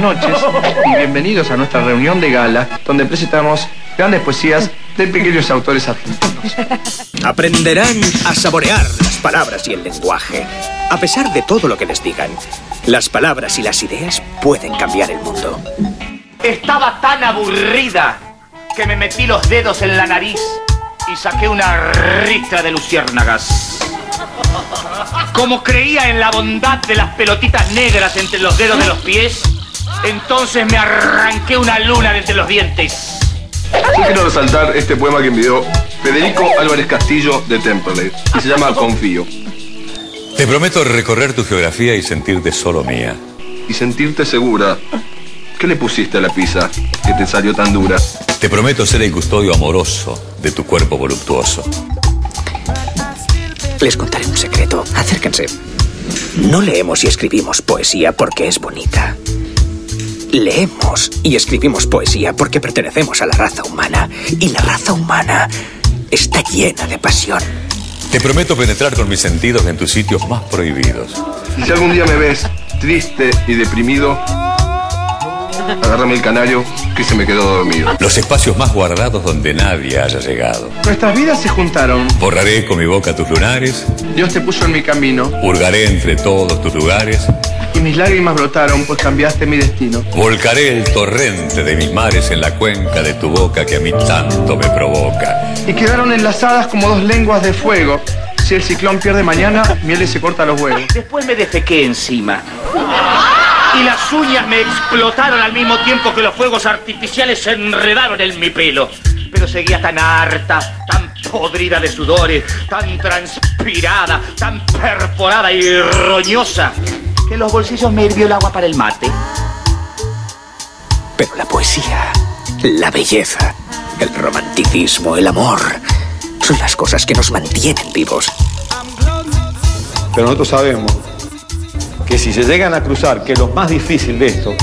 buenas noches y bienvenidos a nuestra reunión de gala donde presentamos grandes poesías de pequeños autores argentinos. Aprenderán a saborear las palabras y el lenguaje. A pesar de todo lo que les digan, las palabras y las ideas pueden cambiar el mundo. Estaba tan aburrida que me metí los dedos en la nariz y saqué una ristra de luciérnagas. Como creía en la bondad de las pelotitas negras entre los dedos de los pies, entonces me arranqué una luna de entre los dientes. Yo quiero resaltar este poema que envió Federico Álvarez Castillo de Temperley y se llama Confío. Te prometo recorrer tu geografía y sentirte solo mía. Y sentirte segura. ¿Qué le pusiste a la pizza que te salió tan dura? Te prometo ser el custodio amoroso de tu cuerpo voluptuoso. Les contaré un secreto. Acérquense. No leemos y escribimos poesía porque es bonita. Leemos y escribimos poesía porque pertenecemos a la raza humana. Y la raza humana está llena de pasión. Te prometo penetrar con mis sentidos en tus sitios más prohibidos. Y si algún día me ves triste y deprimido, agárrame el canario que se me quedó dormido. Los espacios más guardados donde nadie haya llegado. Nuestras vidas se juntaron. Borraré con mi boca tus lunares. Dios te puso en mi camino. Hurgaré entre todos tus lugares. Y mis lágrimas brotaron, pues cambiaste mi destino. Volcaré el torrente de mis mares en la cuenca de tu boca que a mí tanto me provoca. Y quedaron enlazadas como dos lenguas de fuego. Si el ciclón pierde mañana, miel se corta los huevos. Después me defequé encima. Y las uñas me explotaron al mismo tiempo que los fuegos artificiales se enredaron en mi pelo. Pero seguía tan harta, tan podrida de sudores, tan transpirada, tan perforada y roñosa, que los bolsillos me hirvió el agua para el mate. Pero la poesía, la belleza, el romanticismo, el amor, son las cosas que nos mantienen vivos. Pero nosotros sabemos que si se llegan a cruzar, que es lo más difícil de esto,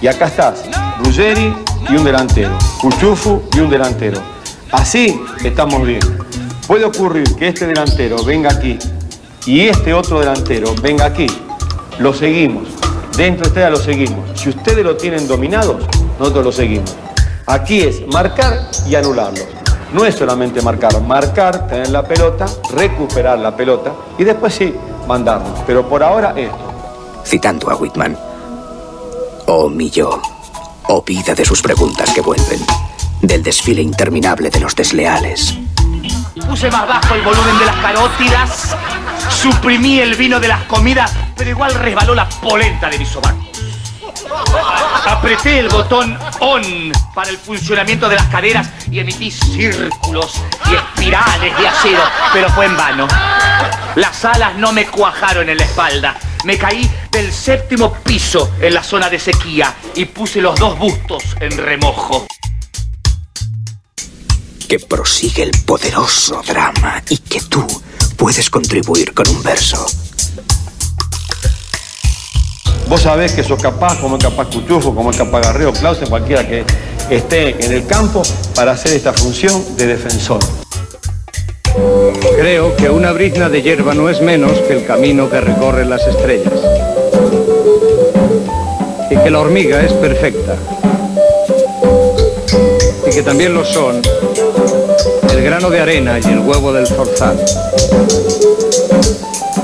y acá estás, Ruggeri y un delantero, Cuchufu y un delantero. Así estamos bien. Puede ocurrir que este delantero venga aquí y este otro delantero venga aquí. Lo seguimos. Dentro de ustedes lo seguimos. Si ustedes lo tienen dominados, nosotros lo seguimos. Aquí es marcar y anularlo. No es solamente marcar, marcar, tener la pelota, recuperar la pelota y después sí, mandarnos. Pero por ahora esto. Citando a Whitman. Oh mi yo, oh vida de sus preguntas que vuelven, del desfile interminable de los desleales. Puse más bajo el volumen de las carótidas, suprimí el vino de las comidas, pero igual resbaló la polenta de mis sobacos. Apreté el botón ON para el funcionamiento de las caderas y emití círculos y espirales de acero, pero fue en vano. Las alas no me cuajaron en la espalda. Me caí del séptimo piso en la zona de sequía y puse los dos bustos en remojo. Que prosigue el poderoso drama y que tú puedes contribuir con un verso. Vos sabés que sos capaz, como es capaz Cuchufo, como es capaz Garreo, Clausen, cualquiera que esté en el campo para hacer esta función de defensor. Creo que una brizna de hierba no es menos que el camino que recorren las estrellas. Y que la hormiga es perfecta. Que también lo son el grano de arena y el huevo del zorzal.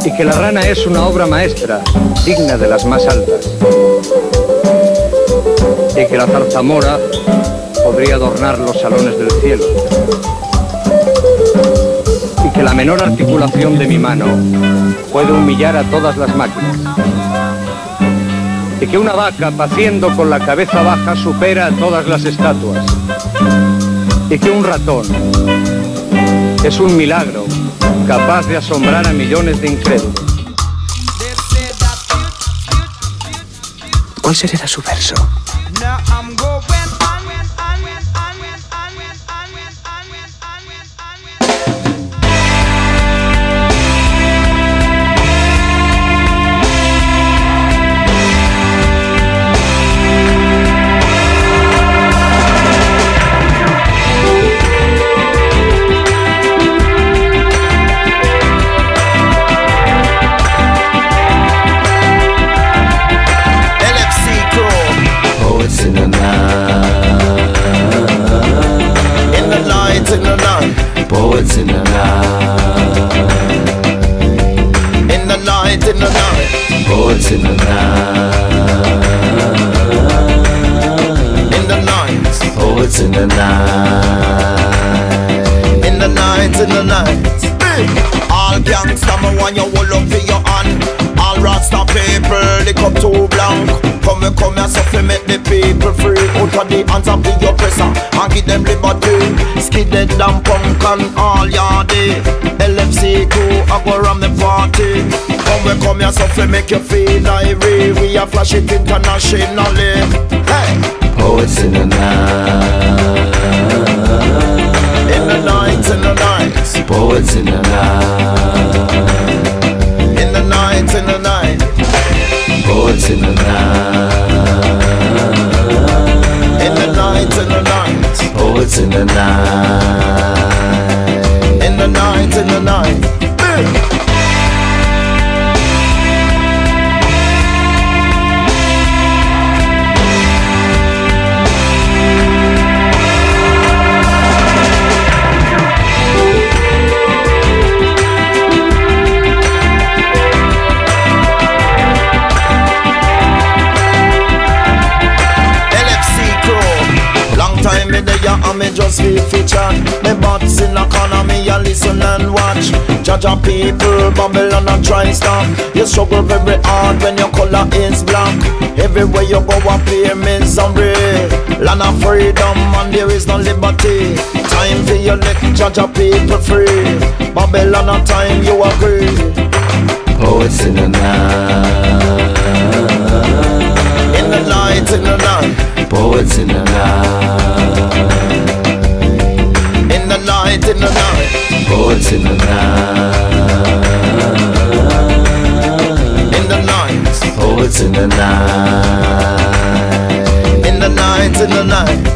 Y que la rana es una obra maestra, digna de las más altas. Y que la zarzamora podría adornar los salones del cielo y que la menor articulación de mi mano puede humillar a todas las máquinas. Y que una vaca paciendo con la cabeza baja supera a todas las estatuas. Y que un ratón es un milagro capaz de asombrar a millones de incrédulos. ¿Cuál será su verso? lights in the night. In the lights in the night. Poets in the night. In the light in the night. Poets in the night. In the night. Poets in the night. In the night in the night. All gangsta, me want you hold up in your hand. All Rasta people, they come too blank. Come, come here, suffer me free. The hands of the oppressor and give them liberty. Skidded and punk and all yardy. LFC crew, I go around the party. Come and come here, so fi make you feel like We are flash it internationally. Hey, oh, Poets in the night. in the night, in the night, oh, Poets in the night. in the night, in the night, oh, Poets in the night. Poets in the night. Judge people, Babylon and try stop. You struggle very hard when your color is black. Everywhere you go, a play misery. Land of freedom and there is no liberty. Time for you let judge people free. Babylon a time you agree. Poets in the night. Night. In the night. in the night, in the night.